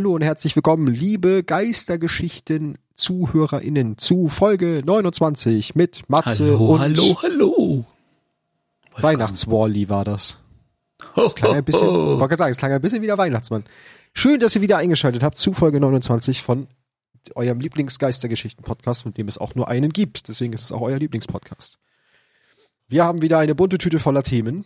Hallo und herzlich willkommen, liebe Geistergeschichten ZuhörerInnen zu Folge 29 mit Matze hallo, und hallo, hallo. Weihnachtswally war das. Das klang ein bisschen, wollte gerade sagen, es klang ein bisschen wie der Weihnachtsmann. Schön, dass ihr wieder eingeschaltet habt zu Folge 29 von eurem Lieblingsgeistergeschichten-Podcast, von dem es auch nur einen gibt. Deswegen ist es auch euer Lieblingspodcast. Wir haben wieder eine bunte Tüte voller Themen.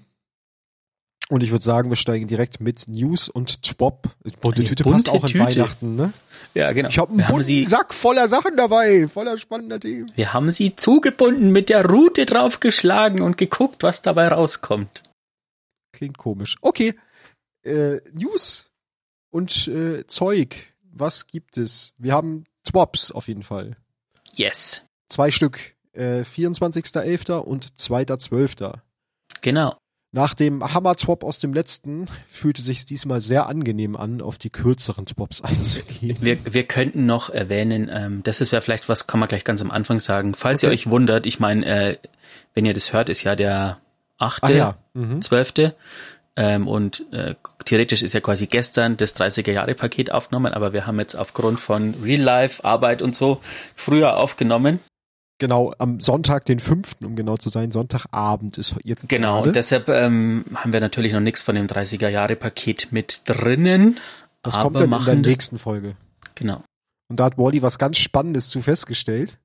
Und ich würde sagen, wir steigen direkt mit News und Twop. Bunte Eine Tüte bunte passt auch in Tüte. Weihnachten, ne? Ja, genau. Ich habe einen wir, bunten sie, Sack voller Sachen dabei, voller spannender Themen. wir haben sie zugebunden, mit der Rute draufgeschlagen und geguckt, was dabei rauskommt. Klingt komisch. Okay, äh, News und äh, Zeug. Was gibt es? Wir haben Twops auf jeden Fall. Yes. Zwei Stück. Äh, 24.11. und 2.12. Genau. Nach dem Hammer-Twop aus dem letzten fühlte sich diesmal sehr angenehm an, auf die kürzeren Twops einzugehen. Wir, wir könnten noch erwähnen, ähm, das ist ja vielleicht was, kann man gleich ganz am Anfang sagen. Falls ihr Okay. euch wundert, ich meine, äh, wenn ihr das hört, ist ja der achte. Mhm. zwölfte. Ähm, und äh, theoretisch ist ja quasi gestern das 30er-Jahre-Paket aufgenommen, aber wir haben jetzt aufgrund von Real-Life, Arbeit und so früher aufgenommen. Genau, am Sonntag, den 5., um genau zu sein, Sonntagabend ist jetzt Genau, gerade. und deshalb ähm, haben wir natürlich noch nichts von dem 30er-Jahre-Paket mit drinnen. Das aber kommt dann in machen der das, nächsten Folge. Genau. Und da hat Wally was ganz Spannendes zu festgestellt.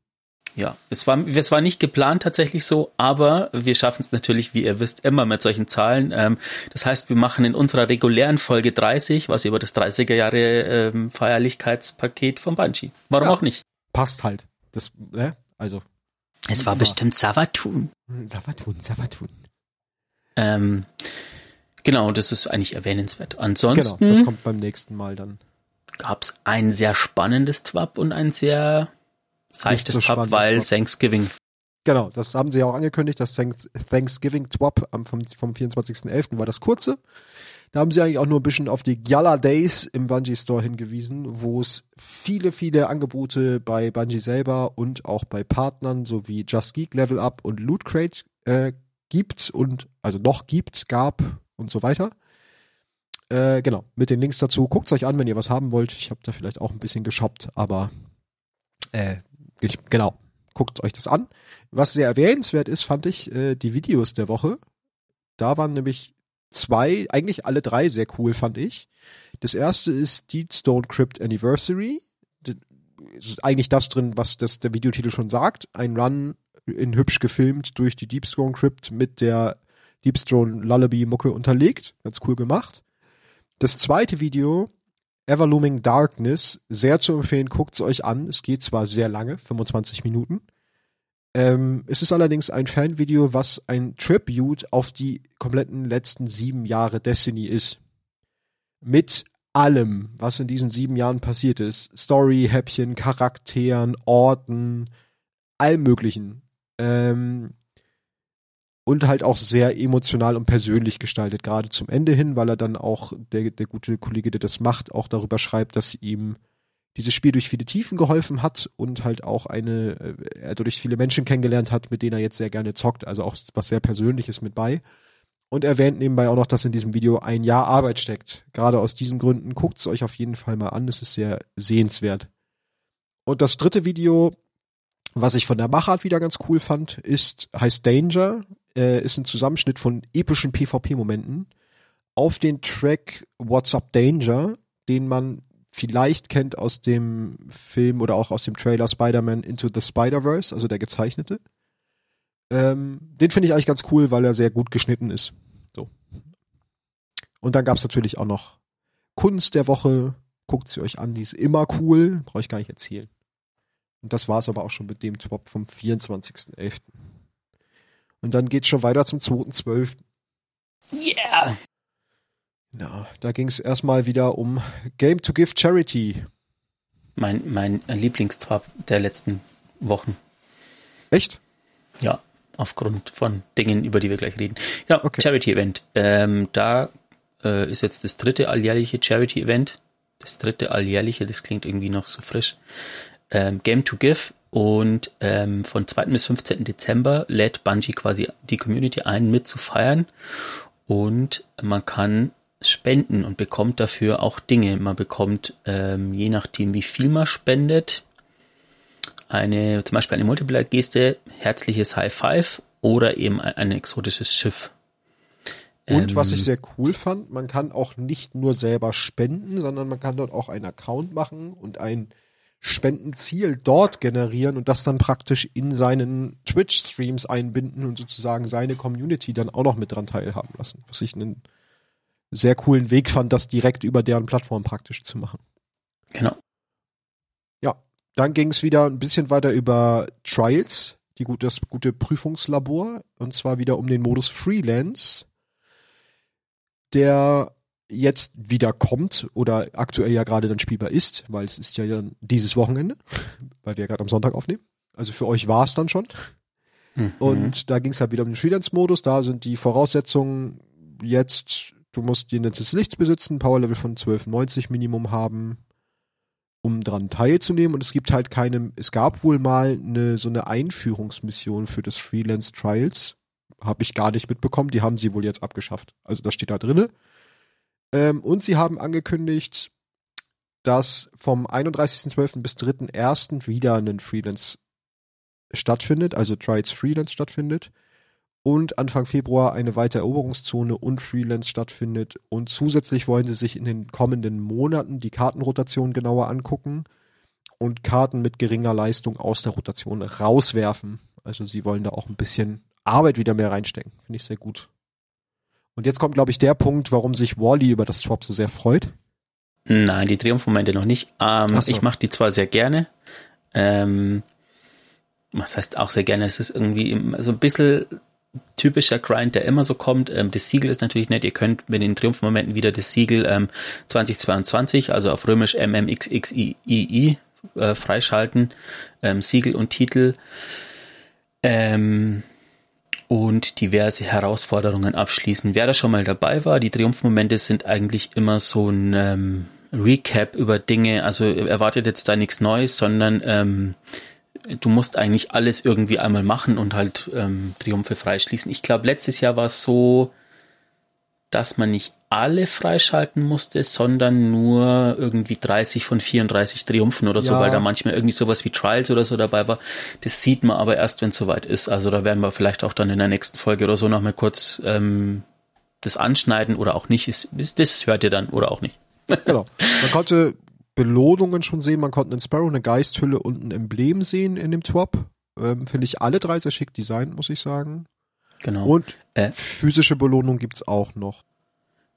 Ja, es war, es war nicht geplant tatsächlich so, aber wir schaffen es natürlich, wie ihr wisst, immer mit solchen Zahlen. Ähm, das heißt, wir machen in unserer regulären Folge 30 was über das 30er Jahre ähm, Feierlichkeitspaket von Banshee. Warum Ja. auch nicht? Passt halt. Das, ne? Also, Es war bestimmt Savatun. Savatun, Savatun. Ähm, genau, das ist eigentlich erwähnenswert. Genau, Ansonsten das kommt beim nächsten Mal dann. gab es ein sehr spannendes Twap und ein sehr seichtes so Twap, weil Twap. Thanksgiving. Genau, das haben sie ja auch angekündigt, das Thanks- Thanksgiving Twop am vom, vom 24.11. war das kurze. Da haben sie eigentlich auch nur ein bisschen auf die Gala Days im Bungie Store hingewiesen, wo es viele, viele Angebote bei Bungie selber und auch bei Partnern sowie Just Geek Level Up und Loot Crate äh, gibt und also noch gibt, gab und so weiter. Äh, genau, mit den Links dazu. Guckt's euch an, wenn ihr was haben wollt. Ich habe da vielleicht auch ein bisschen geshoppt, aber äh, ich, genau, guckt euch das an. Was sehr erwähnenswert ist, fand ich, äh, die Videos der Woche. Da waren nämlich zwei, eigentlich alle drei sehr cool, fand ich. Das erste ist Deep Stone Crypt Anniversary. Das ist eigentlich das drin, was das, der Videotitel schon sagt. Ein Run in hübsch gefilmt durch die Deep Stone Crypt mit der Deep Stone Lullaby Mucke unterlegt. Ganz cool gemacht. Das zweite Video, Everlooming Darkness, sehr zu empfehlen, guckt's euch an. Es geht zwar sehr lange, 25 Minuten. Ähm, es ist allerdings ein Fanvideo, was ein Tribute auf die kompletten letzten sieben Jahre Destiny ist. Mit allem, was in diesen sieben Jahren passiert ist. Story, Häppchen, Charakteren, Orten, allem möglichen. Ähm, und halt auch sehr emotional und persönlich gestaltet, gerade zum Ende hin, weil er dann auch, der, der gute Kollege, der das macht, auch darüber schreibt, dass ihm dieses Spiel durch viele Tiefen geholfen hat und halt auch eine, äh, er dadurch viele Menschen kennengelernt hat, mit denen er jetzt sehr gerne zockt, also auch was sehr Persönliches mit bei. Und erwähnt nebenbei auch noch, dass in diesem Video ein Jahr Arbeit steckt. Gerade aus diesen Gründen guckt es euch auf jeden Fall mal an, es ist sehr sehenswert. Und das dritte Video, was ich von der Machart wieder ganz cool fand, ist, heißt Danger, äh, ist ein Zusammenschnitt von epischen PvP-Momenten auf den Track What's Up Danger, den man vielleicht kennt aus dem Film oder auch aus dem Trailer Spider-Man Into the Spider-Verse, also der gezeichnete. Ähm, den finde ich eigentlich ganz cool, weil er sehr gut geschnitten ist. So. Und dann gab es natürlich auch noch Kunst der Woche. Guckt sie euch an, die ist immer cool. Brauche ich gar nicht erzählen. Und das war es aber auch schon mit dem Top vom 24.11. Und dann geht's schon weiter zum 2.12. Yeah! Ja, da ging es erstmal wieder um Game to Give Charity. Mein, mein Lieblingstwap der letzten Wochen. Echt? Ja, aufgrund von Dingen, über die wir gleich reden. Ja, Okay. Charity-Event. Ähm, da äh, ist jetzt das dritte alljährliche Charity-Event. Das dritte alljährliche, das klingt irgendwie noch so frisch. Ähm, Game to Give. Und ähm, von 2. bis 15. Dezember lädt Bungie quasi die Community ein, mit zu feiern. Und man kann spenden und bekommt dafür auch Dinge. Man bekommt, ähm, je nachdem wie viel man spendet, eine, zum Beispiel eine Multiplayer-Geste, herzliches High Five oder eben ein, ein exotisches Schiff. Und ähm, was ich sehr cool fand, man kann auch nicht nur selber spenden, sondern man kann dort auch einen Account machen und ein Spendenziel dort generieren und das dann praktisch in seinen Twitch-Streams einbinden und sozusagen seine Community dann auch noch mit dran teilhaben lassen. Was ich einen sehr coolen Weg fand, das direkt über deren Plattform praktisch zu machen. Genau. Ja, dann ging es wieder ein bisschen weiter über Trials, die gut, das gute Prüfungslabor, und zwar wieder um den Modus Freelance, der jetzt wieder kommt oder aktuell ja gerade dann spielbar ist, weil es ist ja dann dieses Wochenende, weil wir ja gerade am Sonntag aufnehmen. Also für euch war es dann schon. Mhm. Und da ging es halt wieder um den Freelance-Modus. Da sind die Voraussetzungen jetzt, du musst des Lichts besitzen, Power-Level von 1290 Minimum haben, um dran teilzunehmen. Und es gibt halt keine, es gab wohl mal eine, so eine Einführungsmission für das Freelance Trials. Habe ich gar nicht mitbekommen. Die haben sie wohl jetzt abgeschafft. Also das steht da drinne ähm, und sie haben angekündigt, dass vom 31.12. bis 3.1. wieder ein Freelance stattfindet, also Trials Freelance stattfindet. Und Anfang Februar eine weitere Eroberungszone und Freelance stattfindet. Und zusätzlich wollen sie sich in den kommenden Monaten die Kartenrotation genauer angucken und Karten mit geringer Leistung aus der Rotation rauswerfen. Also sie wollen da auch ein bisschen Arbeit wieder mehr reinstecken. Finde ich sehr gut. Und jetzt kommt, glaube ich, der Punkt, warum sich Wally über das Swap so sehr freut. Nein, die Triumphmomente noch nicht. Ähm, so. Ich mache die zwar sehr gerne. Ähm, was heißt auch sehr gerne? Es ist irgendwie so ein bisschen typischer Grind, der immer so kommt. Ähm, das Siegel ist natürlich nett. Ihr könnt mit den Triumphmomenten wieder das Siegel ähm, 2022, also auf römisch MMXXII äh, freischalten. Ähm, Siegel und Titel. Ähm, und diverse Herausforderungen abschließen. Wer da schon mal dabei war, die Triumphmomente sind eigentlich immer so ein ähm, Recap über Dinge. Also erwartet jetzt da nichts Neues, sondern ähm, du musst eigentlich alles irgendwie einmal machen und halt ähm, Triumphe freischließen. Ich glaube, letztes Jahr war es so, dass man nicht alle freischalten musste, sondern nur irgendwie 30 von 34 Triumphen oder so, ja. weil da manchmal irgendwie sowas wie Trials oder so dabei war. Das sieht man aber erst, wenn es soweit ist. Also da werden wir vielleicht auch dann in der nächsten Folge oder so nochmal kurz ähm, das anschneiden oder auch nicht. Ist, das hört ihr dann oder auch nicht. genau. Man konnte Belohnungen schon sehen, man konnte einen Sparrow, eine Geisthülle und ein Emblem sehen in dem Twop. Ähm, Finde ich alle drei sehr schick designt, muss ich sagen. Genau. Und äh, physische Belohnung gibt's auch noch.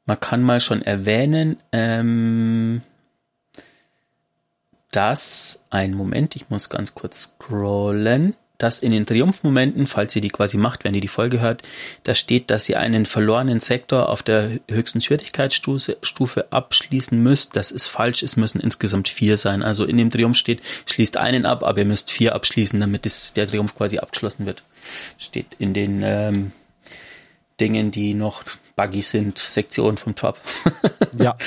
Man kann mal schon erwähnen, ähm, dass ein Moment, ich muss ganz kurz scrollen, dass in den Triumphmomenten, falls ihr die quasi macht, wenn ihr die Folge hört, da steht, dass ihr einen verlorenen Sektor auf der höchsten Schwierigkeitsstufe abschließen müsst. Das ist falsch, es müssen insgesamt vier sein. Also in dem Triumph steht, schließt einen ab, aber ihr müsst vier abschließen, damit es, der Triumph quasi abgeschlossen wird. Steht in den ähm, Dingen, die noch buggy sind, Sektionen vom Top. ja.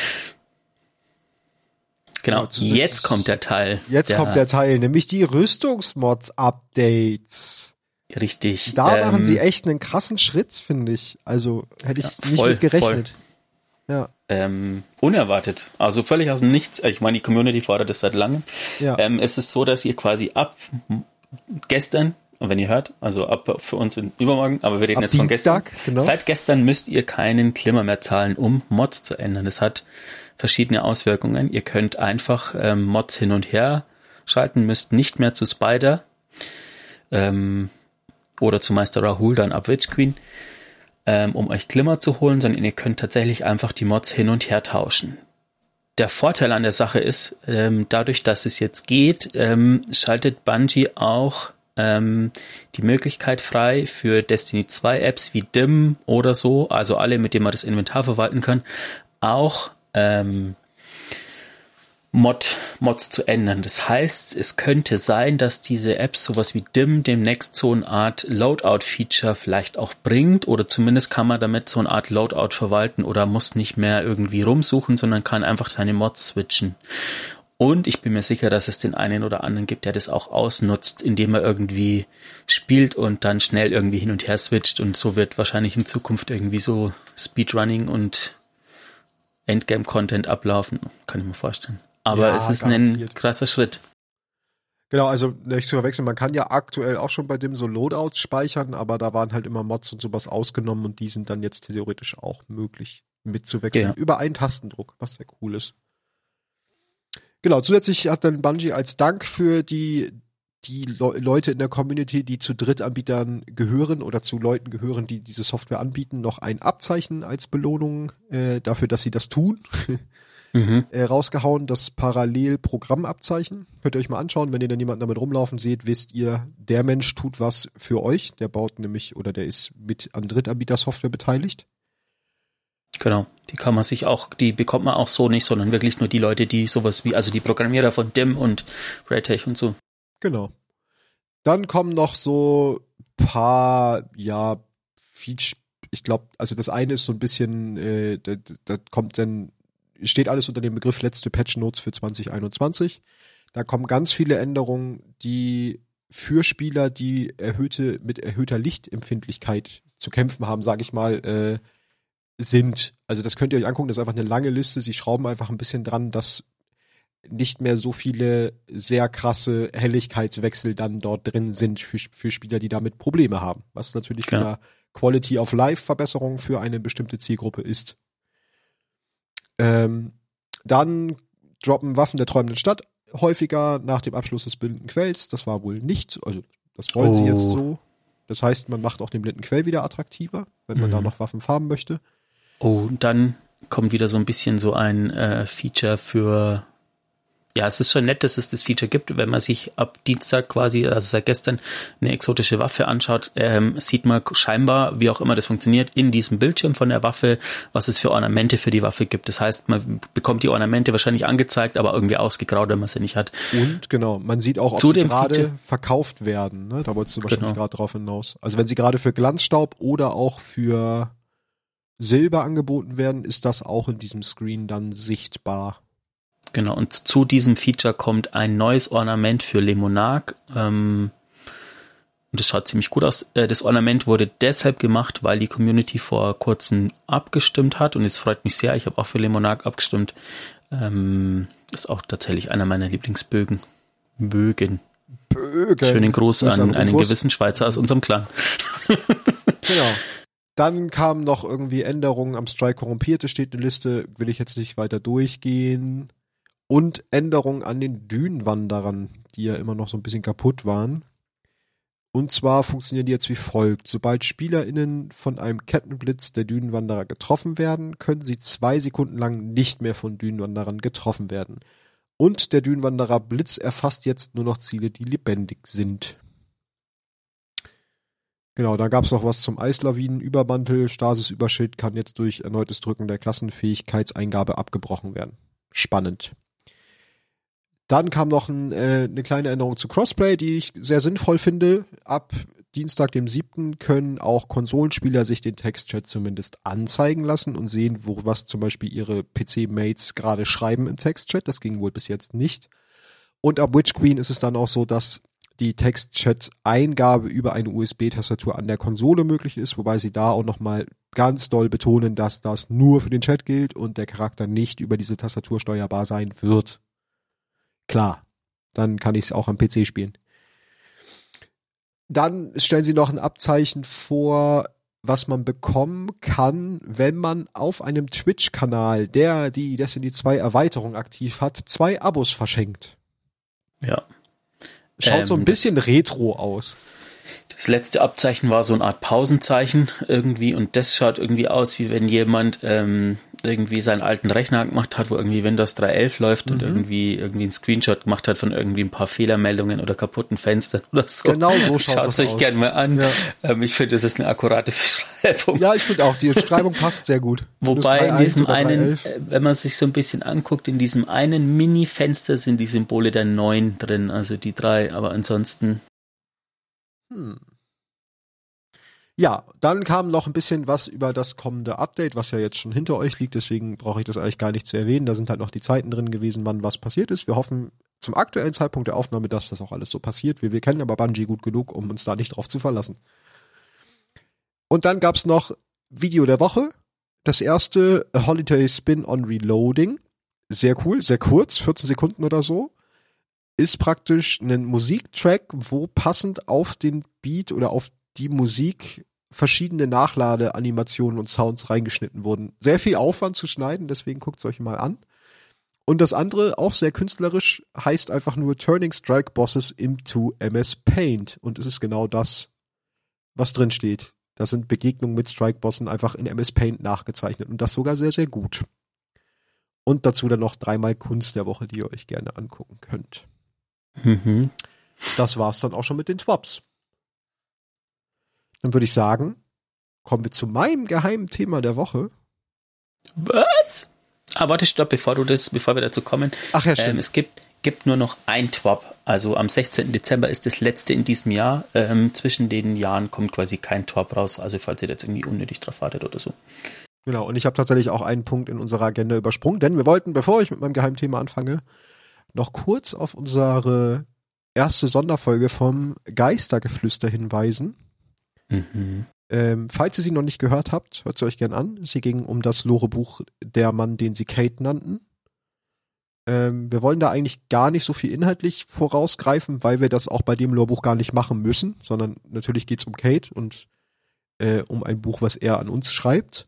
Genau, ja, jetzt kommt der Teil. Jetzt der, kommt der Teil, nämlich die Rüstungsmods-Updates. Richtig. Da ähm, machen sie echt einen krassen Schritt, finde ich. Also hätte ich ja, nicht voll, mit gerechnet. Voll. Ja. Ähm, unerwartet. Also völlig aus dem Nichts. Ich meine, die Community fordert das seit langem. Ja. Ähm, es ist so, dass ihr quasi ab gestern wenn ihr hört, also ab für uns in übermorgen, aber wir reden ab jetzt Dienstag, von gestern. Genau. Seit gestern müsst ihr keinen Klimmer mehr zahlen, um Mods zu ändern. Das hat verschiedene Auswirkungen. Ihr könnt einfach ähm, Mods hin und her schalten, müsst nicht mehr zu Spider ähm, oder zu Meister Rahul, dann ab Witch Queen, ähm, um euch Glimmer zu holen, sondern ihr könnt tatsächlich einfach die Mods hin und her tauschen. Der Vorteil an der Sache ist, ähm, dadurch, dass es jetzt geht, ähm, schaltet Bungie auch ähm, die Möglichkeit frei für Destiny 2 Apps wie DIM oder so, also alle, mit denen man das Inventar verwalten kann, auch ähm, Mod, Mods zu ändern. Das heißt, es könnte sein, dass diese Apps sowas wie DIM demnächst so eine Art Loadout-Feature vielleicht auch bringt oder zumindest kann man damit so eine Art Loadout verwalten oder muss nicht mehr irgendwie rumsuchen, sondern kann einfach seine Mods switchen. Und ich bin mir sicher, dass es den einen oder anderen gibt, der das auch ausnutzt, indem er irgendwie spielt und dann schnell irgendwie hin und her switcht. Und so wird wahrscheinlich in Zukunft irgendwie so Speedrunning und Endgame-Content ablaufen, kann ich mir vorstellen. Aber Ja, es ist garantiert. ein krasser Schritt. Genau, also nicht zu verwechseln, man kann ja aktuell auch schon bei dem so Loadouts speichern, aber da waren halt immer Mods und sowas ausgenommen und die sind dann jetzt theoretisch auch möglich mitzuwechseln. Ja. Über einen Tastendruck, was sehr cool ist. Genau, zusätzlich hat dann Bungie als Dank für die, die Le Leute in der Community, die zu Drittanbietern gehören oder zu Leuten gehören, die diese Software anbieten, noch ein Abzeichen als Belohnung äh, dafür, dass sie das tun Mhm. äh, rausgehauen, das Parallelprogrammabzeichen. Könnt ihr euch mal anschauen, wenn ihr dann jemanden damit rumlaufen seht, wisst ihr, der Mensch tut was für euch. Der baut nämlich oder der ist mit an Drittanbieter-Software beteiligt. Genau. Die kann man sich auch, die bekommt man auch so nicht, sondern wirklich nur die Leute, die sowas wie, also die Programmierer von DIM und RedTech und so. Genau. Dann kommen noch so paar, ja, Feature, ich glaube, also das eine ist so ein bisschen, äh, da, kommt dann, steht alles unter dem Begriff letzte Patch Notes für 2021. Da kommen ganz viele Änderungen, die für Spieler, die erhöhte, mit erhöhter Lichtempfindlichkeit zu kämpfen haben, sage ich mal, äh, sind. Also das könnt ihr euch angucken, das ist einfach eine lange Liste. Sie schrauben einfach ein bisschen dran, dass nicht mehr so viele sehr krasse Helligkeitswechsel dann dort drin sind für, für Spieler, die damit Probleme haben. Was natürlich Klar. wieder Quality of Life Verbesserung für eine bestimmte Zielgruppe ist. Ähm, dann droppen Waffen der träumenden Stadt häufiger nach dem Abschluss des blinden Quells. Das war wohl nicht, also das wollen sie Oh. jetzt so. Das heißt, man macht auch den blinden Quell wieder attraktiver, wenn man Mhm. da noch Waffen farmen möchte. Oh, und dann kommt wieder so ein bisschen so ein äh, Feature für ja, es ist schon nett, dass es das Feature gibt. Wenn man sich ab Dienstag quasi, also seit gestern, eine exotische Waffe anschaut, ähm, sieht man scheinbar, wie auch immer das funktioniert, in diesem Bildschirm von der Waffe, was es für Ornamente für die Waffe gibt. Das heißt, man bekommt die Ornamente wahrscheinlich angezeigt, aber irgendwie ausgegraut, wenn man sie nicht hat. Und genau, man sieht auch, ob Zu sie gerade verkauft werden. Ne? Da wolltest du wahrscheinlich Genau. gerade drauf hinaus. Also wenn sie gerade für Glanzstaub oder auch für Silber angeboten werden, ist das auch in diesem Screen dann sichtbar. Genau, und zu diesem Feature kommt ein neues Ornament für Lemonarch. Ähm, und das schaut ziemlich gut aus. Äh, das Ornament wurde deshalb gemacht, weil die Community vor kurzem abgestimmt hat. Und es freut mich sehr. Ich habe auch für Lemonarch abgestimmt. Ähm, ist auch tatsächlich einer meiner Lieblingsbögen. Bögen. Bögen. Schönen Gruß an einen gewissen Schweizer aus unserem Clan. Genau. Dann kamen noch irgendwie Änderungen am Strike Korrumpierte, steht eine Liste, will ich jetzt nicht weiter durchgehen. Und Änderungen an den Dünenwanderern, die ja immer noch so ein bisschen kaputt waren. Und zwar funktionieren die jetzt wie folgt. Sobald SpielerInnen von einem Kettenblitz der Dünenwanderer getroffen werden, können sie zwei Sekunden lang nicht mehr von Dünenwanderern getroffen werden. Und der Dünenwanderer Blitz erfasst jetzt nur noch Ziele, die lebendig sind. Genau, da gab's noch was zum Eislawinen-Übermantel. Stasis-Überschild kann jetzt durch erneutes Drücken der Klassenfähigkeitseingabe abgebrochen werden. Spannend. Dann kam noch ein, äh, eine kleine Änderung zu Crossplay, die ich sehr sinnvoll finde. Ab Dienstag, dem 7. können auch Konsolenspieler sich den Textchat zumindest anzeigen lassen und sehen, wo was zum Beispiel ihre PC-Mates gerade schreiben im Textchat. Das ging wohl bis jetzt nicht. Und ab Witch Queen ist es dann auch so, dass die Textchat-Eingabe über eine USB-Tastatur an der Konsole möglich ist, wobei sie da auch nochmal ganz doll betonen, dass das nur für den Chat gilt und der Charakter nicht über diese Tastatur steuerbar sein wird. Klar, dann kann ich es auch am PC spielen. Dann stellen sie noch ein Abzeichen vor, was man bekommen kann, wenn man auf einem Twitch-Kanal, der die Destiny 2 Erweiterung aktiv hat, zwei Abos verschenkt. Ja. Schaut so ein Ähm, bisschen retro aus. Das letzte Abzeichen war so eine Art Pausenzeichen irgendwie und das schaut irgendwie aus, wie wenn jemand ähm, irgendwie seinen alten Rechner gemacht hat, wo irgendwie Windows 3.11 läuft und Mhm. irgendwie irgendwie einen Screenshot gemacht hat von irgendwie ein paar Fehlermeldungen oder kaputten Fenstern oder so. Genau so schaut Schaut das euch aus. gerne mal an. Ja. Ähm, ich finde, das ist eine akkurate Beschreibung. Ja, ich finde auch, die Schreibung passt sehr gut. Wobei in Windows 3.1 diesem einen, 3.11. äh, wenn man sich so ein bisschen anguckt, in diesem einen Mini-Fenster sind die Symbole der 9 drin, also die drei, aber ansonsten Hm. Ja, dann kam noch ein bisschen was über das kommende Update, was ja jetzt schon hinter euch liegt, deswegen brauche ich das eigentlich gar nicht zu erwähnen. Da sind halt noch die Zeiten drin gewesen, wann was passiert ist. Wir hoffen zum aktuellen Zeitpunkt der Aufnahme, dass das auch alles so passiert. Wir, wir kennen aber Bungie gut genug, um uns da nicht drauf zu verlassen. Und dann gab's noch Video der Woche. Das erste, Holiday Spin on Reloading. Sehr cool, sehr kurz, 14 Sekunden oder so. Ist praktisch ein Musiktrack, wo passend auf den Beat oder auf die Musik verschiedene Nachladeanimationen und Sounds reingeschnitten wurden. Sehr viel Aufwand zu schneiden, deswegen guckt es euch mal an. Und das andere, auch sehr künstlerisch, heißt einfach nur Turning Strike Bosses into MS Paint. Und es ist genau das, was drin steht. Da sind Begegnungen mit Strike Bossen einfach in MS Paint nachgezeichnet und das sogar sehr, sehr gut. Und dazu dann noch dreimal Kunst der Woche, die ihr euch gerne angucken könnt. Mhm. Das war's dann auch schon mit den Twops. Dann würde ich sagen, kommen wir zu meinem geheimen Thema der Woche. Was? Ah, warte, stopp, bevor du das, bevor wir dazu kommen. Ach ja, stimmt. Ähm, es gibt, gibt nur noch ein Twop. Also am 16. Dezember ist das letzte in diesem Jahr. Ähm, zwischen den Jahren kommt quasi kein Twop raus. Also falls ihr jetzt irgendwie unnötig drauf wartet oder so. Genau, und ich habe tatsächlich auch einen Punkt in unserer Agenda übersprungen, denn wir wollten, bevor ich mit meinem Geheimthema anfange, noch kurz auf unsere erste Sonderfolge vom Geistergeflüster hinweisen. Mhm. Ähm, falls ihr sie noch nicht gehört habt, hört sie euch gern an. Sie ging um das Lore-Buch Der Mann, den sie Kate nannten. Ähm, wir wollen da eigentlich gar nicht so viel inhaltlich vorausgreifen, weil wir das auch bei dem Lore-Buch gar nicht machen müssen, sondern natürlich geht's um Kate und äh, um ein Buch, was er an uns schreibt.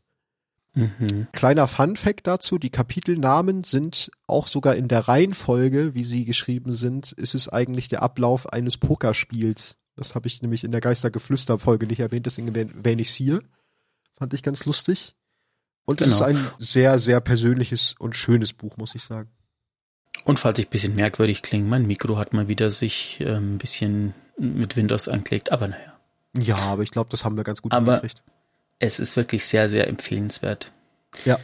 Mhm. Kleiner Fun-Fact dazu, die Kapitelnamen sind auch sogar in der Reihenfolge, wie sie geschrieben sind, ist es eigentlich der Ablauf eines Pokerspiels. Das habe ich nämlich in der Geistergeflüster-Folge nicht erwähnt, deswegen erwähne ich es hier. Fand ich ganz lustig. Und genau. es ist ein sehr, sehr persönliches und schönes Buch, muss ich sagen. Und falls ich ein bisschen merkwürdig klinge, mein Mikro hat mal wieder sich äh, ein bisschen mit Windows angelegt, aber naja. Ja, aber ich glaube, das haben wir ganz gut aber. Es ist wirklich sehr, sehr empfehlenswert. Ja.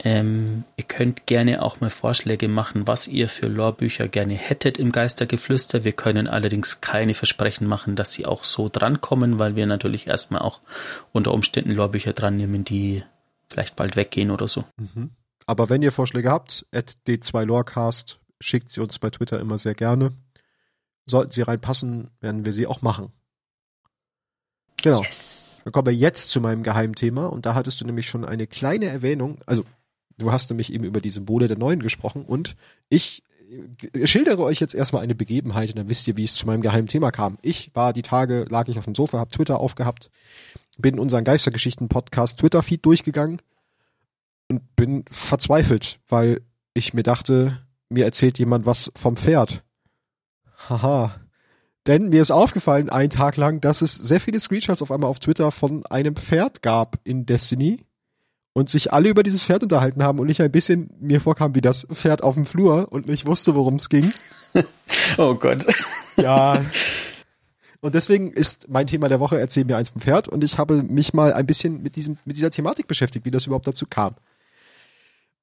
Ähm, ihr könnt gerne auch mal Vorschläge machen, was ihr für Lorbücher gerne hättet im Geistergeflüster. Wir können allerdings keine Versprechen machen, dass sie auch so drankommen, weil wir natürlich erstmal auch unter Umständen Lorbücher dran nehmen, die vielleicht bald weggehen oder so. Mhm. Aber wenn ihr Vorschläge habt, at d2lorecast, schickt sie uns bei Twitter immer sehr gerne. Sollten sie reinpassen, werden wir sie auch machen. Genau. Yes. Dann kommen wir jetzt zu meinem Geheimthema und da hattest du nämlich schon eine kleine Erwähnung, also Du hast nämlich eben über die Symbole der Neuen gesprochen und ich äh, schildere euch jetzt erstmal eine Begebenheit und dann wisst ihr, wie es zu meinem geheimen Thema kam. Ich war die Tage, lag ich auf dem Sofa, hab Twitter aufgehabt, bin unseren Geistergeschichten-Podcast Twitter-Feed durchgegangen und bin verzweifelt, weil ich mir dachte, mir erzählt jemand was vom Pferd. Haha. Denn mir ist aufgefallen, einen Tag lang, dass es sehr viele Screenshots auf einmal auf Twitter von einem Pferd gab in Destiny und sich alle über dieses Pferd unterhalten haben und ich ein bisschen mir vorkam wie das Pferd auf dem Flur und nicht wusste, worum es ging. oh Gott. Ja. Und deswegen ist mein Thema der Woche Erzähl mir eins vom Pferd und ich habe mich mal ein bisschen mit diesem, mit dieser Thematik beschäftigt, wie das überhaupt dazu kam.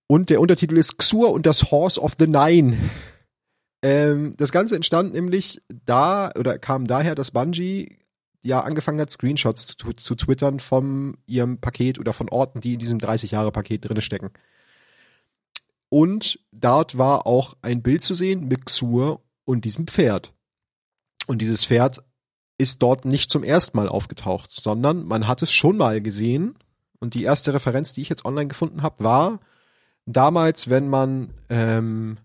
Und der Untertitel ist Xur und das Horse of the Nine. Ähm, das Ganze entstand nämlich da oder kam daher, dass Bungie ja angefangen hat, Screenshots zu, zu twittern von ihrem Paket oder von Orten, die in diesem 30-Jahre-Paket drinne stecken. Und dort war auch ein Bild zu sehen mit Xur und diesem Pferd. Und dieses Pferd ist dort nicht zum ersten Mal aufgetaucht, sondern man hat es schon mal gesehen. Und die erste Referenz, die ich jetzt online gefunden habe, war damals, wenn man ähm,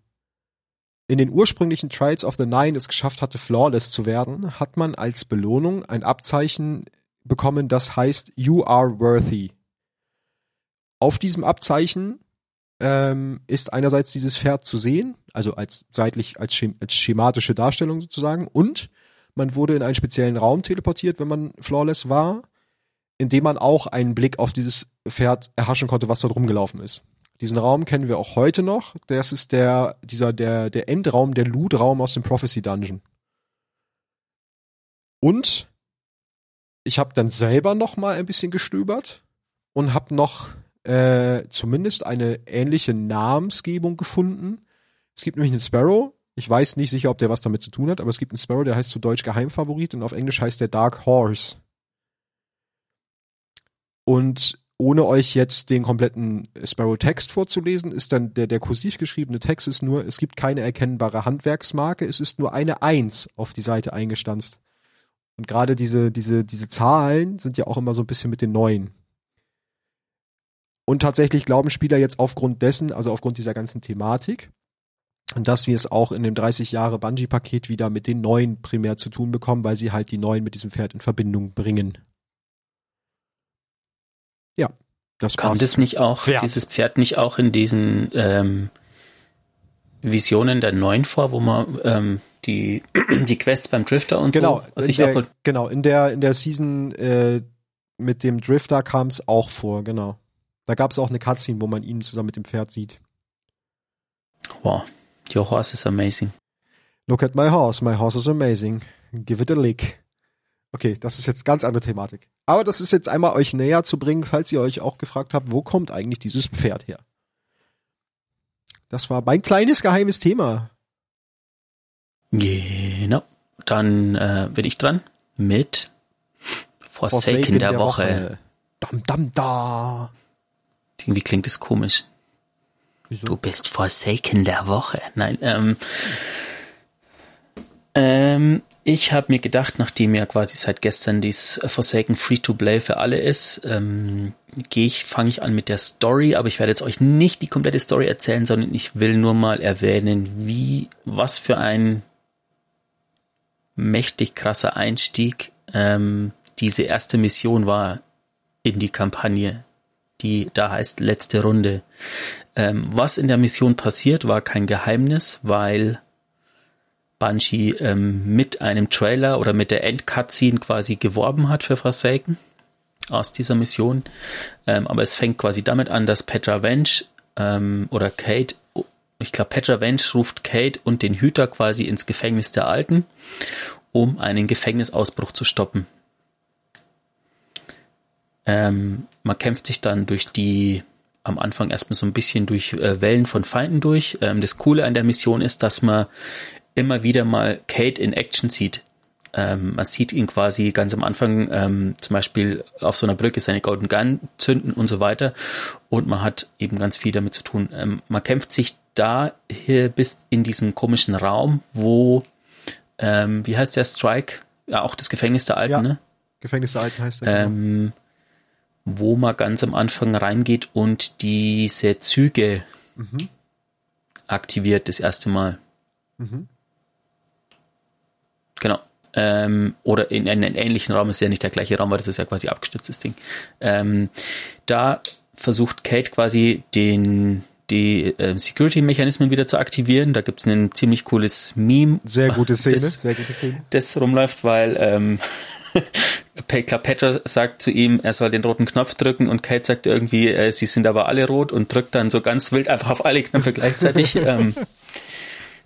in den ursprünglichen Trials of the Nine es geschafft hatte, flawless zu werden, hat man als Belohnung ein Abzeichen bekommen, das heißt You are worthy. Auf diesem Abzeichen ähm, ist einerseits dieses Pferd zu sehen, also als seitlich als, schem als schematische Darstellung sozusagen, und man wurde in einen speziellen Raum teleportiert, wenn man flawless war, indem man auch einen Blick auf dieses Pferd erhaschen konnte, was dort rumgelaufen ist. Diesen Raum kennen wir auch heute noch. Das ist der, dieser, der, der Endraum, der Loot-Raum aus dem Prophecy Dungeon. Und ich habe dann selber noch mal ein bisschen gestöbert und habe noch äh, zumindest eine ähnliche Namensgebung gefunden. Es gibt nämlich einen Sparrow. Ich weiß nicht sicher, ob der was damit zu tun hat, aber es gibt einen Sparrow, der heißt zu Deutsch Geheimfavorit und auf Englisch heißt der Dark Horse. Und ohne euch jetzt den kompletten Sparrow-Text vorzulesen, ist dann der, der kursiv geschriebene Text ist nur, es gibt keine erkennbare Handwerksmarke, es ist nur eine Eins auf die Seite eingestanzt. Und gerade diese, diese, diese Zahlen sind ja auch immer so ein bisschen mit den neuen. Und tatsächlich glauben Spieler jetzt aufgrund dessen, also aufgrund dieser ganzen Thematik, dass wir es auch in dem 30 Jahre Bungee-Paket wieder mit den neuen primär zu tun bekommen, weil sie halt die neuen mit diesem Pferd in Verbindung bringen. Ja, das Kam das nicht auch, Pferd. dieses Pferd nicht auch in diesen ähm, Visionen der neuen vor, wo man ähm, die, die Quests beim Drifter und genau, so. Was ich der, genau, in der, in der Season äh, mit dem Drifter kam es auch vor, genau. Da gab es auch eine Cutscene, wo man ihn zusammen mit dem Pferd sieht. Wow, your horse is amazing. Look at my horse, my horse is amazing. Give it a lick. Okay, das ist jetzt ganz andere Thematik. Aber das ist jetzt einmal euch näher zu bringen, falls ihr euch auch gefragt habt, wo kommt eigentlich dieses Pferd her? Das war mein kleines geheimes Thema. Genau. Dann äh, bin ich dran mit Forsaken, Forsaken der, der, Woche. Woche. Dam, dam, da. Irgendwie klingt es komisch. Wieso? Du bist Forsaken der Woche. Nein, ähm, ähm, ich habe mir gedacht, nachdem ja quasi seit gestern dies Forsaken Free-to-Play für alle ist, ähm, gehe ich, fange ich an mit der Story, aber ich werde jetzt euch nicht die komplette Story erzählen, sondern ich will nur mal erwähnen, wie, was für ein mächtig krasser Einstieg ähm, diese erste Mission war in die Kampagne, die da heißt letzte Runde. Ähm, was in der Mission passiert, war kein Geheimnis, weil Banshee ähm, mit einem Trailer oder mit der Endcutscene quasi geworben hat für Forsaken aus dieser Mission. Ähm, aber es fängt quasi damit an, dass Petra Vench ähm, oder Kate, ich glaube Petra Vench ruft Kate und den Hüter quasi ins Gefängnis der Alten, um einen Gefängnisausbruch zu stoppen. Ähm, man kämpft sich dann durch die, am Anfang erstmal so ein bisschen durch äh, Wellen von Feinden durch. Ähm, das Coole an der Mission ist, dass man immer wieder mal Kate in Action sieht. Ähm, man sieht ihn quasi ganz am Anfang ähm, zum Beispiel auf so einer Brücke seine Golden Gun zünden und so weiter. Und man hat eben ganz viel damit zu tun. Ähm, man kämpft sich da hier bis in diesen komischen Raum, wo, ähm, wie heißt der Strike? Ja, auch das Gefängnis der Alten, ja, ne? Gefängnis der Alten heißt der. Genau. Wo man ganz am Anfang reingeht und diese Züge mhm. aktiviert das erste Mal. Mhm. Genau. Ähm, oder in einem ähnlichen Raum ist ja nicht der gleiche Raum, weil das ist ja quasi abgestütztes Ding. Ähm, da versucht Kate quasi den die äh, Security-Mechanismen wieder zu aktivieren. Da gibt's ein ziemlich cooles Meme. Sehr gute Szene, das, sehr gute Szene. Das rumläuft, weil ähm, Petra sagt zu ihm, er soll den roten Knopf drücken und Kate sagt irgendwie, äh, sie sind aber alle rot und drückt dann so ganz wild einfach auf alle Knöpfe gleichzeitig. ähm,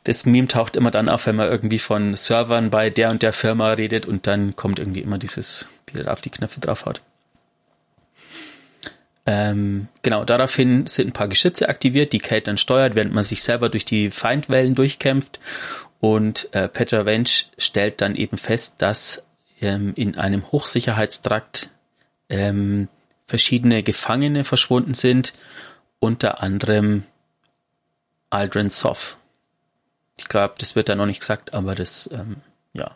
das Meme taucht immer dann auf, wenn man irgendwie von Servern bei der und der Firma redet und dann kommt irgendwie immer dieses, wie er auf die Knöpfe drauf hat. Ähm, genau, daraufhin sind ein paar Geschütze aktiviert, die Kate dann steuert, während man sich selber durch die Feindwellen durchkämpft. Und äh, Petra Wench stellt dann eben fest, dass ähm, in einem Hochsicherheitstrakt ähm, verschiedene Gefangene verschwunden sind, unter anderem Aldrin Soff. Ich glaube, das wird da noch nicht gesagt, aber das, ähm, ja.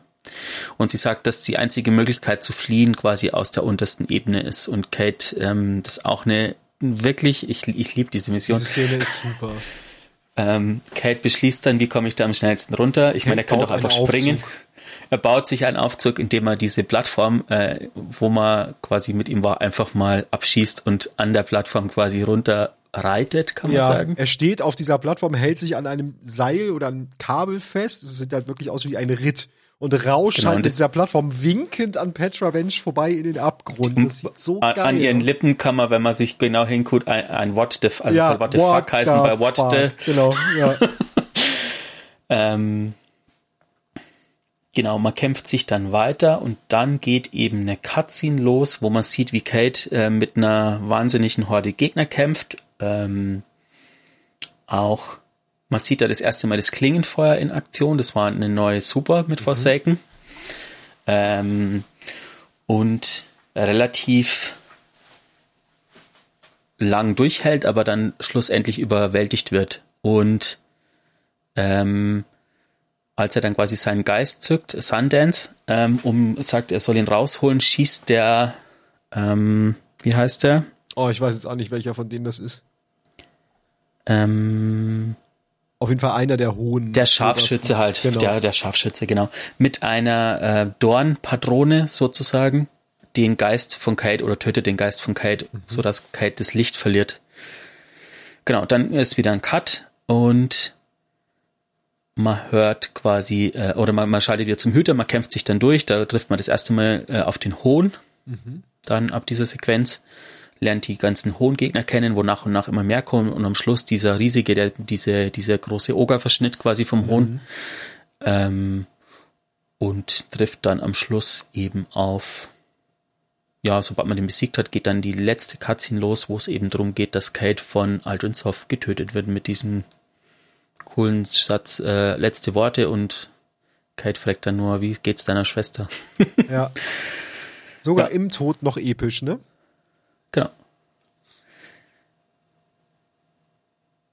Und sie sagt, dass die einzige Möglichkeit zu fliehen quasi aus der untersten Ebene ist. Und Kate, ähm, das ist auch eine wirklich, ich, ich liebe diese Mission. Diese Szene ist super. Ähm, Kate beschließt dann, wie komme ich da am schnellsten runter? Ich Kate meine, er kann doch einfach springen. Aufzug. Er baut sich einen Aufzug, indem er diese Plattform, äh, wo man quasi mit ihm war, einfach mal abschießt und an der Plattform quasi runter reitet, kann man ja, sagen. Er steht auf dieser Plattform, hält sich an einem Seil oder einem Kabel fest. Es sieht halt wirklich aus wie ein Ritt und rauscht genau, halt mit dieser Plattform winkend an Petra Vench vorbei in den Abgrund. Das sieht so an, geil An ihren aus. Lippen kann man, wenn man sich genau hinguckt, ein, ein What the, also ja, What the what fuck heißen bei What fuck. the. Genau, ja. ähm, Genau, man kämpft sich dann weiter und dann geht eben eine Cutscene los, wo man sieht, wie Kate äh, mit einer wahnsinnigen Horde Gegner kämpft. Ähm, auch, man sieht da das erste Mal das Klingenfeuer in Aktion. Das war eine neue Super mit mhm. Forsaken. Ähm, und relativ lang durchhält, aber dann schlussendlich überwältigt wird. Und ähm, als er dann quasi seinen Geist zückt, Sundance, ähm, um sagt, er soll ihn rausholen, schießt der, ähm, wie heißt der? Oh, ich weiß jetzt auch nicht, welcher von denen das ist. Ähm, Auf jeden Fall einer der hohen. der Scharfschütze halt, Genau. der, der Scharfschütze, genau. Mit einer äh, Dornpatrone sozusagen, den Geist von Kate oder tötet den Geist von Kate, so dass Kate das Licht verliert. Genau, dann ist wieder ein Cut und man hört quasi, äh, oder man, man schaltet wieder zum Hüter, man kämpft sich dann durch, da trifft man das erste Mal äh, auf den Hohn, dann ab dieser Sequenz, lernt die ganzen Hohn-Gegner kennen, wo nach und nach immer mehr kommen und am Schluss dieser riesige, der, diese, dieser große Ogerverschnitt quasi vom Hohn ähm, und trifft dann am Schluss eben auf ja, sobald man den besiegt hat, geht dann die letzte Cutscene los, wo es eben darum geht, dass Kate von Aldrin Soft getötet wird mit diesem coolen Satz, äh, letzte Worte und Kate fragt dann nur, wie geht's deiner Schwester? Ja. Sogar Ja. im Tod noch episch, ne? Genau.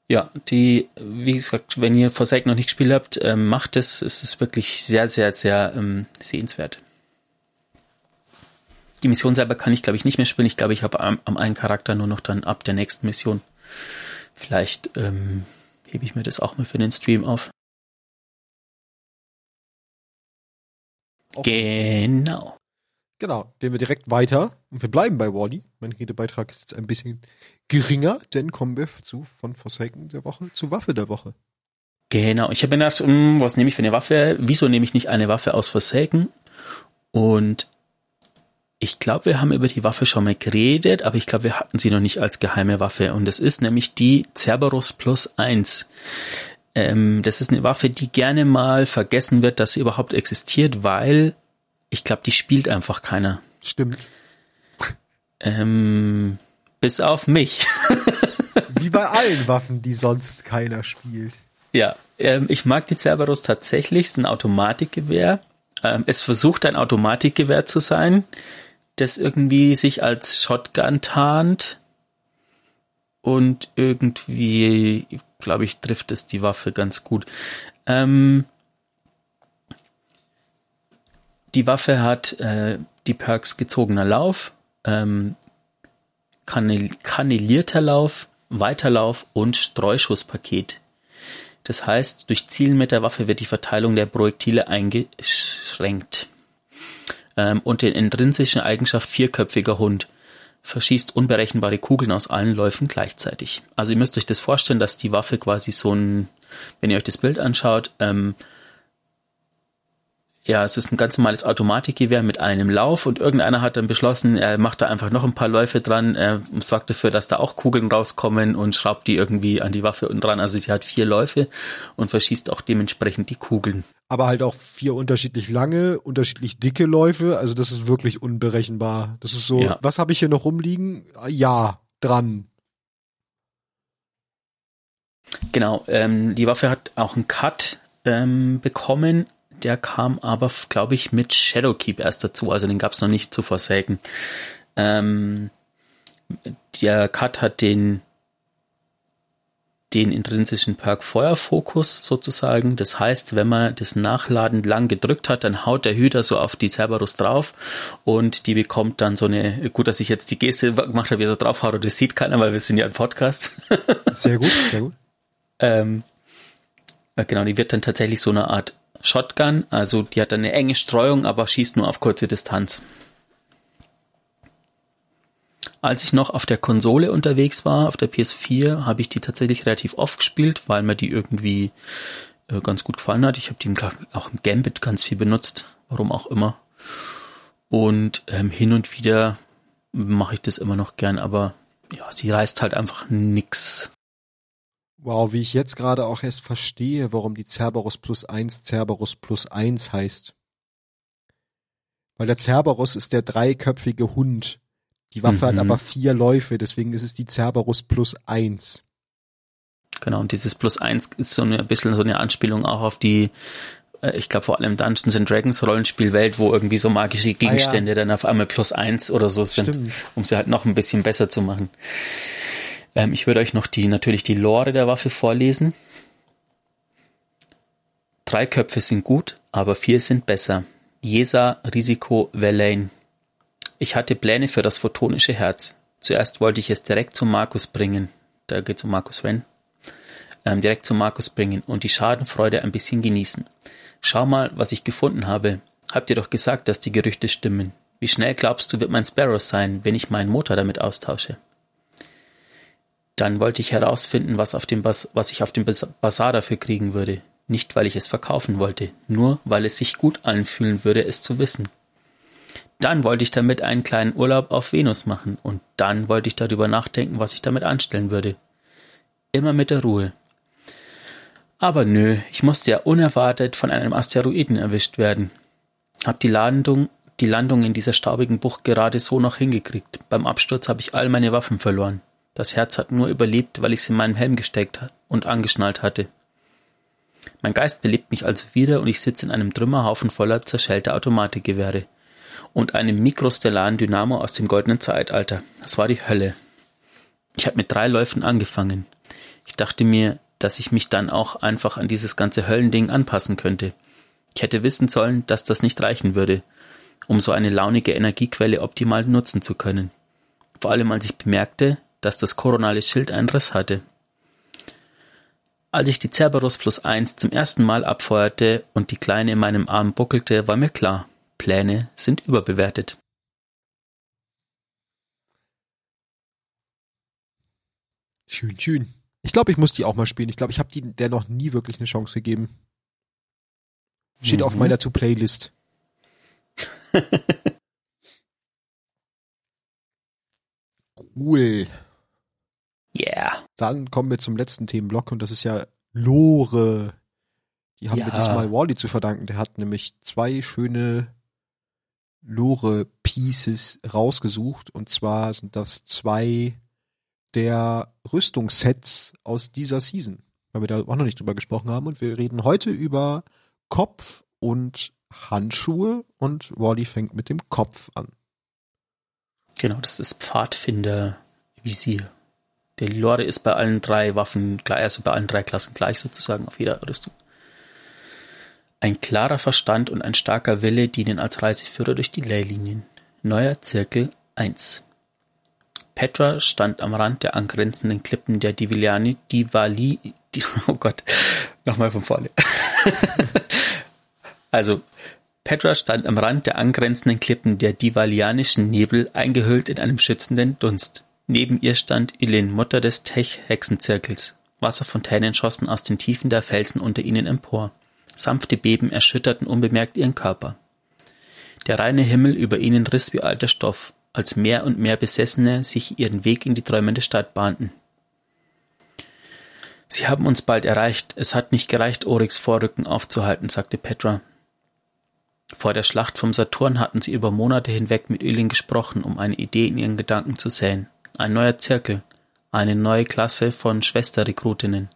Ja, die, wie gesagt, wenn ihr Forsaken noch nicht gespielt habt, ähm, macht es. Es ist wirklich sehr, sehr, sehr ähm, sehenswert. Die Mission selber kann ich, glaube ich, nicht mehr spielen. Ich glaube, ich habe am, am einen Charakter nur noch dann ab der nächsten Mission. Vielleicht ähm, hebe ich mir das auch mal für den Stream auf. Genau. Genau, gehen wir direkt weiter und wir bleiben bei Wally. Mein Redebeitrag ist jetzt ein bisschen geringer, denn kommen wir zu von Forsaken der Woche zu Waffe der Woche. Genau, ich habe mir gedacht, hm, was nehme ich für eine Waffe? Wieso nehme ich nicht eine Waffe aus Forsaken? Und ich glaube, wir haben über die Waffe schon mal geredet, aber ich glaube, wir hatten sie noch nicht als geheime Waffe. Und das ist nämlich die Cerberus Plus 1. Ähm, das ist eine Waffe, die gerne mal vergessen wird, dass sie überhaupt existiert, weil ich glaube, die spielt einfach keiner. Stimmt. Ähm, bis auf mich. Wie bei allen Waffen, die sonst keiner spielt. Ja, ähm, ich mag die Cerberus tatsächlich. Es ist ein Automatikgewehr. Ähm, es versucht ein Automatikgewehr zu sein, das irgendwie sich als Shotgun tarnt. Und irgendwie, glaube ich, trifft es die Waffe ganz gut. Ähm, die Waffe hat äh, die Perks gezogener Lauf, ähm, kanal kanalierter Lauf, Weiterlauf und Streuschusspaket. Das heißt, durch Zielen mit der Waffe wird die Verteilung der Projektile eingeschränkt. Ähm, und den intrinsischen Eigenschaft vierköpfiger Hund verschießt unberechenbare Kugeln aus allen Läufen gleichzeitig. Also ihr müsst euch das vorstellen, dass die Waffe quasi so ein, wenn ihr euch das Bild anschaut, ähm, ja, es ist ein ganz normales Automatikgewehr mit einem Lauf und irgendeiner hat dann beschlossen, er macht da einfach noch ein paar Läufe dran, er sorgt dafür, dass da auch Kugeln rauskommen und schraubt die irgendwie an die Waffe unten dran. Also sie hat vier Läufe und verschießt auch dementsprechend die Kugeln. Aber halt auch vier unterschiedlich lange, unterschiedlich dicke Läufe. Also das ist wirklich unberechenbar. Das ist so, Ja. was habe ich hier noch rumliegen? Ja, dran. Genau, ähm, die Waffe hat auch einen Cut ähm, bekommen. Der kam aber, glaube ich, mit Shadowkeep erst dazu. Also den gab es noch nicht zu Forsaken. Ähm, der Cut hat den den intrinsischen Perk Feuerfokus sozusagen. Das heißt, wenn man das Nachladen lang gedrückt hat, dann haut der Hüter so auf die Cerberus drauf und die bekommt dann so eine, gut, dass ich jetzt die Geste gemacht habe, wie er so draufhaut, und das sieht keiner, weil wir sind ja ein Podcast. Sehr gut, sehr gut. Ähm, äh, genau, die wird dann tatsächlich so eine Art Shotgun, also die hat eine enge Streuung, aber schießt nur auf kurze Distanz. Als ich noch auf der Konsole unterwegs war, auf der PS4, habe ich die tatsächlich relativ oft gespielt, weil mir die irgendwie äh, ganz gut gefallen hat. Ich habe die auch im Gambit ganz viel benutzt, warum auch immer. Und ähm, hin und wieder mache ich das immer noch gern, aber ja, sie reißt halt einfach nix. Wow, wie ich jetzt gerade auch erst verstehe, warum die Cerberus plus eins Cerberus plus eins heißt. Weil der Cerberus ist der dreiköpfige Hund. Die Waffe hat Mhm. aber vier Läufe, deswegen ist es die Cerberus plus eins. Genau, und dieses Plus eins ist so eine, ein bisschen so eine Anspielung auch auf die, äh, ich glaube vor allem Dungeons and Dragons Rollenspielwelt, wo irgendwie so magische Gegenstände dann auf einmal Plus eins oder so sind, Stimmt. um sie halt noch ein bisschen besser zu machen. Ähm, ich würde euch noch die, natürlich die Lore der Waffe vorlesen. Drei Köpfe sind gut, aber vier sind besser. Jesa, Risiko, Verlaine. Ich hatte Pläne für das photonische Herz. Zuerst wollte ich es direkt zu Markus bringen. Da geht es um Markus Wren. Ähm, direkt zu Markus bringen und die Schadenfreude ein bisschen genießen. Schau mal, was ich gefunden habe. Habt ihr doch gesagt, dass die Gerüchte stimmen. Wie schnell glaubst du, wird mein Sparrow sein, wenn ich meinen Motor damit austausche? Dann wollte ich herausfinden, was, auf dem Bas was ich auf dem Bazar dafür kriegen würde. Nicht, weil ich es verkaufen wollte, nur weil es sich gut anfühlen würde, es zu wissen. Dann wollte ich damit einen kleinen Urlaub auf Venus machen und dann wollte ich darüber nachdenken, was ich damit anstellen würde. Immer mit der Ruhe. Aber nö, ich musste ja unerwartet von einem Asteroiden erwischt werden. Hab die Landung, die Landung in dieser staubigen Bucht gerade so noch hingekriegt. Beim Absturz habe ich all meine Waffen verloren. Das Herz hat nur überlebt, weil ich es in meinen Helm gesteckt und angeschnallt hatte. Mein Geist belebt mich also wieder und ich sitze in einem Trümmerhaufen voller zerschellter Automatikgewehre und einem mikrostellaren Dynamo aus dem goldenen Zeitalter. Das war die Hölle. Ich habe mit drei Läufen angefangen. Ich dachte mir, dass ich mich dann auch einfach an dieses ganze Höllending anpassen könnte. Ich hätte wissen sollen, dass das nicht reichen würde, um so eine launige Energiequelle optimal nutzen zu können. Vor allem als ich bemerkte, dass das koronale Schild einen Riss hatte. Als ich die Cerberus Plus 1 zum ersten Mal abfeuerte und die Kleine in meinem Arm buckelte, war mir klar, Pläne sind überbewertet. Schön, schön. Ich glaube, ich muss die auch mal spielen. Ich glaube, ich habe die der noch nie wirklich eine Chance gegeben. Steht mhm. auf meiner To-Playlist. cool. Yeah. Dann kommen wir zum letzten Themenblock und das ist ja Lore. Die haben ja. wir diesmal Wally zu verdanken. Der hat nämlich zwei schöne Lore-Pieces rausgesucht. Und zwar sind das zwei der Rüstungssets aus dieser Season. Weil wir da auch noch nicht drüber gesprochen haben. Und wir reden heute über Kopf und Handschuhe und Wally fängt mit dem Kopf an. Genau, das ist Pfadfinder-Visier. Der Lore ist bei allen drei Waffen also bei allen drei Klassen gleich sozusagen auf jeder Rüstung. Ein klarer Verstand und ein starker Wille dienen als Reiseführer durch die Leylinien. Neuer Zirkel 1. Petra stand am Rand der angrenzenden Klippen der Diviliani, Divali, oh Gott, nochmal von vorne. also, Petra stand am Rand der angrenzenden Klippen der Divalianischen Nebel, eingehüllt in einem schützenden Dunst. Neben ihr stand Ilin, Mutter des Tech-Hexenzirkels. Wasserfontänen schossen aus den Tiefen der Felsen unter ihnen empor. Sanfte Beben erschütterten unbemerkt ihren Körper. Der reine Himmel über ihnen riss wie alter Stoff, als mehr und mehr Besessene sich ihren Weg in die träumende Stadt bahnten. Sie haben uns bald erreicht. Es hat nicht gereicht, Oryx Vorrücken aufzuhalten, sagte Petra. Vor der Schlacht vom Saturn hatten sie über Monate hinweg mit Ylin gesprochen, um eine Idee in ihren Gedanken zu säen. Ein neuer Zirkel, eine neue Klasse von Schwesterrekrutinnen.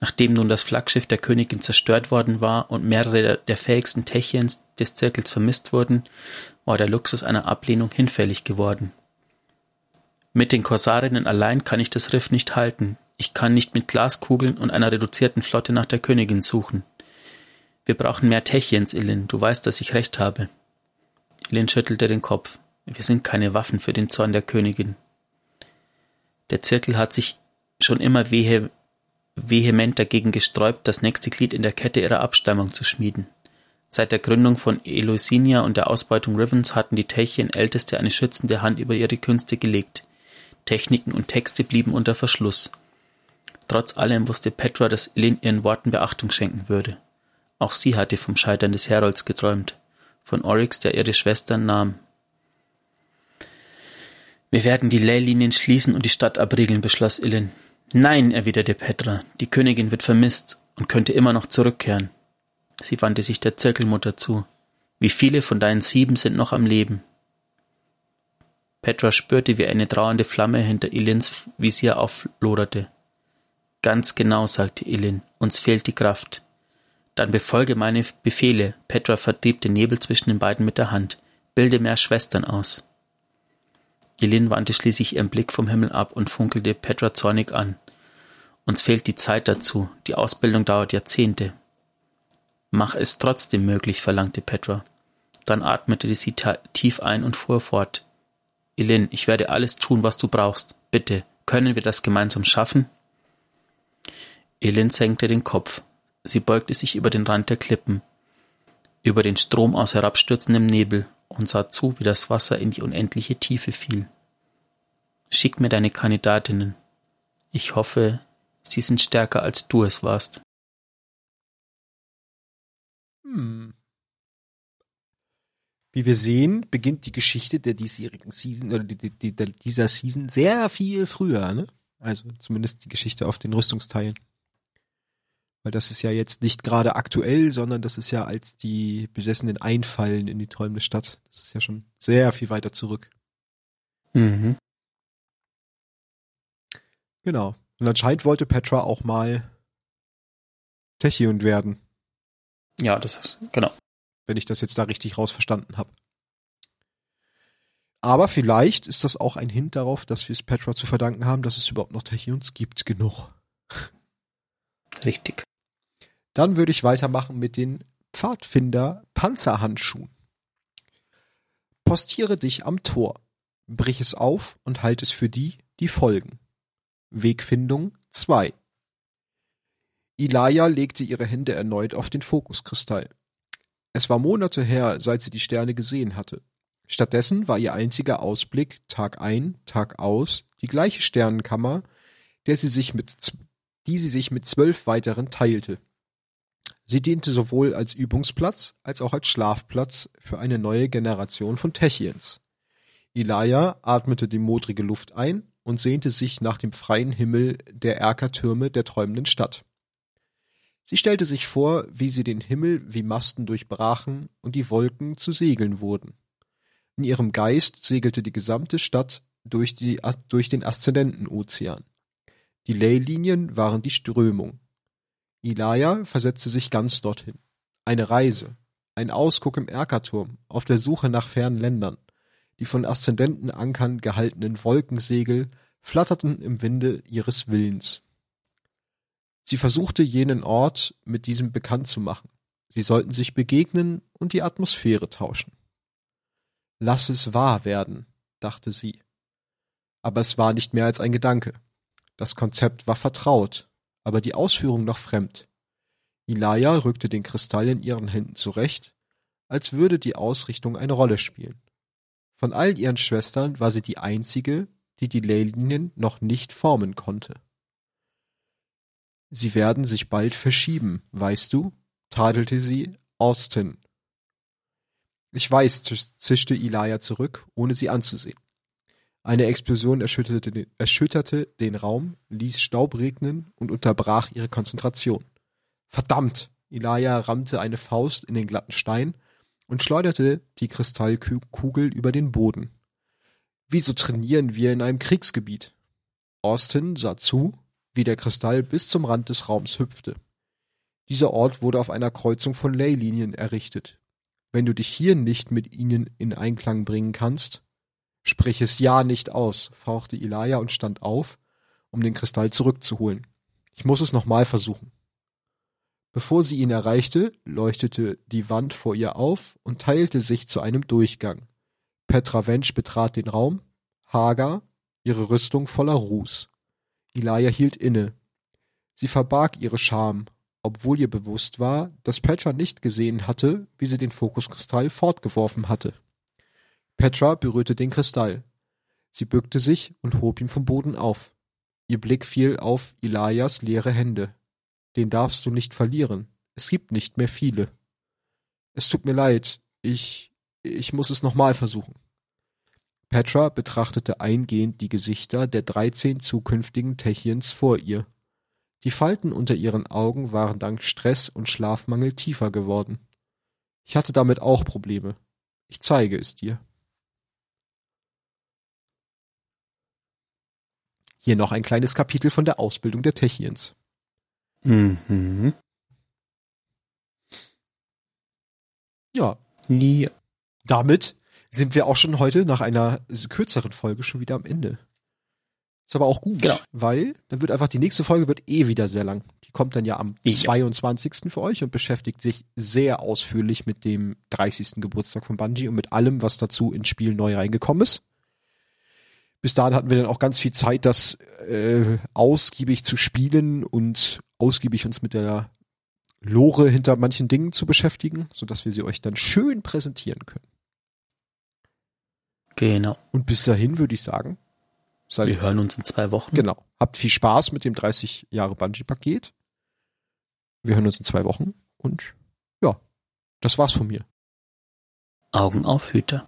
Nachdem nun das Flaggschiff der Königin zerstört worden war und mehrere der fähigsten Techiens des Zirkels vermisst wurden, war der Luxus einer Ablehnung hinfällig geworden. Mit den Korsarinnen allein kann ich das Riff nicht halten. Ich kann nicht mit Glaskugeln und einer reduzierten Flotte nach der Königin suchen. Wir brauchen mehr Techiens, Ilin. Du weißt, dass ich recht habe. Ilin schüttelte den Kopf. Wir sind keine Waffen für den Zorn der Königin. Der Zirkel hat sich schon immer vehe, vehement dagegen gesträubt, das nächste Glied in der Kette ihrer Abstammung zu schmieden. Seit der Gründung von Eleusinia und der Ausbeutung Rivens hatten die Techien Älteste eine schützende Hand über ihre Künste gelegt. Techniken und Texte blieben unter Verschluss. Trotz allem wusste Petra, dass Lin ihren Worten Beachtung schenken würde. Auch sie hatte vom Scheitern des Herolds geträumt, von Oryx, der ihre Schwestern nahm. Wir werden die Leylinien schließen und die Stadt abriegeln, beschloss Ilin. Nein, erwiderte Petra, die Königin wird vermisst und könnte immer noch zurückkehren. Sie wandte sich der Zirkelmutter zu. Wie viele von deinen sieben sind noch am Leben? Petra spürte, wie eine trauernde Flamme hinter Ilins Visier aufloderte. Ganz genau, sagte Ilin, uns fehlt die Kraft. Dann befolge meine Befehle. Petra vertrieb den Nebel zwischen den beiden mit der Hand. Bilde mehr Schwestern aus. Elin wandte schließlich ihren Blick vom Himmel ab und funkelte Petra zornig an. Uns fehlt die Zeit dazu. Die Ausbildung dauert Jahrzehnte. Mach es trotzdem möglich, verlangte Petra. Dann atmete sie tief ein und fuhr fort. Elin, ich werde alles tun, was du brauchst. Bitte, können wir das gemeinsam schaffen? Elin senkte den Kopf. Sie beugte sich über den Rand der Klippen, über den Strom aus herabstürzendem Nebel und sah zu, wie das Wasser in die unendliche Tiefe fiel. Schick mir deine Kandidatinnen. Ich hoffe, sie sind stärker als du es warst. Hm. Wie wir sehen, beginnt die Geschichte der diesjährigen Season oder die, die, die, dieser Season sehr viel früher, ne? Also zumindest die Geschichte auf den Rüstungsteilen. Weil das ist ja jetzt nicht gerade aktuell, sondern das ist ja als die Besessenen einfallen in die träumende Stadt. Das ist ja schon sehr viel weiter zurück. Mhm. Genau. Und anscheinend wollte Petra auch mal Techion werden. Ja, das ist, genau. Wenn ich das jetzt da richtig rausverstanden habe. Aber vielleicht ist das auch ein Hint darauf, dass wir es Petra zu verdanken haben, dass es überhaupt noch Techions gibt genug. Richtig. Dann würde ich weitermachen mit den Pfadfinder Panzerhandschuhen. Postiere dich am Tor, brich es auf und halt es für die, die folgen. Wegfindung 2 Ilaya legte ihre Hände erneut auf den Fokuskristall. Es war Monate her, seit sie die Sterne gesehen hatte. Stattdessen war ihr einziger Ausblick Tag ein, Tag aus die gleiche Sternenkammer, der sie sich mit, die sie sich mit zwölf weiteren teilte. Sie diente sowohl als Übungsplatz als auch als Schlafplatz für eine neue Generation von Techiens. Ilaya atmete die modrige Luft ein und sehnte sich nach dem freien Himmel der Erkertürme der träumenden Stadt. Sie stellte sich vor, wie sie den Himmel wie Masten durchbrachen und die Wolken zu Segeln wurden. In ihrem Geist segelte die gesamte Stadt durch, die, durch den Aszendentenozean. Die Leylinien waren die Strömung. Ilaya versetzte sich ganz dorthin. Eine Reise, ein Ausguck im Erkerturm, auf der Suche nach fernen Ländern. Die von Aszendentenankern gehaltenen Wolkensegel flatterten im Winde ihres Willens. Sie versuchte jenen Ort mit diesem bekannt zu machen. Sie sollten sich begegnen und die Atmosphäre tauschen. Lass es wahr werden, dachte sie. Aber es war nicht mehr als ein Gedanke. Das Konzept war vertraut, aber die Ausführung noch fremd. Ilaya rückte den Kristall in ihren Händen zurecht, als würde die Ausrichtung eine Rolle spielen. Von all ihren Schwestern war sie die einzige, die die Leylinien noch nicht formen konnte. Sie werden sich bald verschieben, weißt du? tadelte sie Austin. Ich weiß, zischte Ilaya zurück, ohne sie anzusehen. Eine Explosion erschütterte den, erschütterte den Raum, ließ Staub regnen und unterbrach ihre Konzentration. Verdammt! Ilaya rammte eine Faust in den glatten Stein und schleuderte die Kristallkugel über den Boden. Wieso trainieren wir in einem Kriegsgebiet? Austin sah zu, wie der Kristall bis zum Rand des Raums hüpfte. Dieser Ort wurde auf einer Kreuzung von Leylinien errichtet. Wenn du dich hier nicht mit ihnen in Einklang bringen kannst, Sprich es ja nicht aus, fauchte Ilaya und stand auf, um den Kristall zurückzuholen. Ich muss es nochmal versuchen. Bevor sie ihn erreichte, leuchtete die Wand vor ihr auf und teilte sich zu einem Durchgang. Petra Wensch betrat den Raum, hager, ihre Rüstung voller Ruß. Ilaya hielt inne. Sie verbarg ihre Scham, obwohl ihr bewusst war, dass Petra nicht gesehen hatte, wie sie den Fokuskristall fortgeworfen hatte. Petra berührte den Kristall. Sie bückte sich und hob ihn vom Boden auf. Ihr Blick fiel auf Elias leere Hände. Den darfst du nicht verlieren. Es gibt nicht mehr viele. Es tut mir leid. Ich, ich muss es nochmal versuchen. Petra betrachtete eingehend die Gesichter der dreizehn zukünftigen Techiens vor ihr. Die Falten unter ihren Augen waren dank Stress und Schlafmangel tiefer geworden. Ich hatte damit auch Probleme. Ich zeige es dir. Hier noch ein kleines Kapitel von der Ausbildung der Techiens. Mhm. Ja. ja. Damit sind wir auch schon heute nach einer kürzeren Folge schon wieder am Ende. Ist aber auch gut, genau. weil dann wird einfach die nächste Folge wird eh wieder sehr lang. Die kommt dann ja am ja. 22. für euch und beschäftigt sich sehr ausführlich mit dem 30. Geburtstag von Bungie und mit allem, was dazu ins Spiel neu reingekommen ist. Bis dahin hatten wir dann auch ganz viel Zeit, das äh, ausgiebig zu spielen und ausgiebig uns mit der Lore hinter manchen Dingen zu beschäftigen, sodass wir sie euch dann schön präsentieren können. Genau. Und bis dahin würde ich sagen, seid, Wir hören uns in zwei Wochen. genau, habt viel Spaß mit dem 30 Jahre Bungee-Paket. Wir hören uns in zwei Wochen und ja, das war's von mir. Augen auf, Hüter.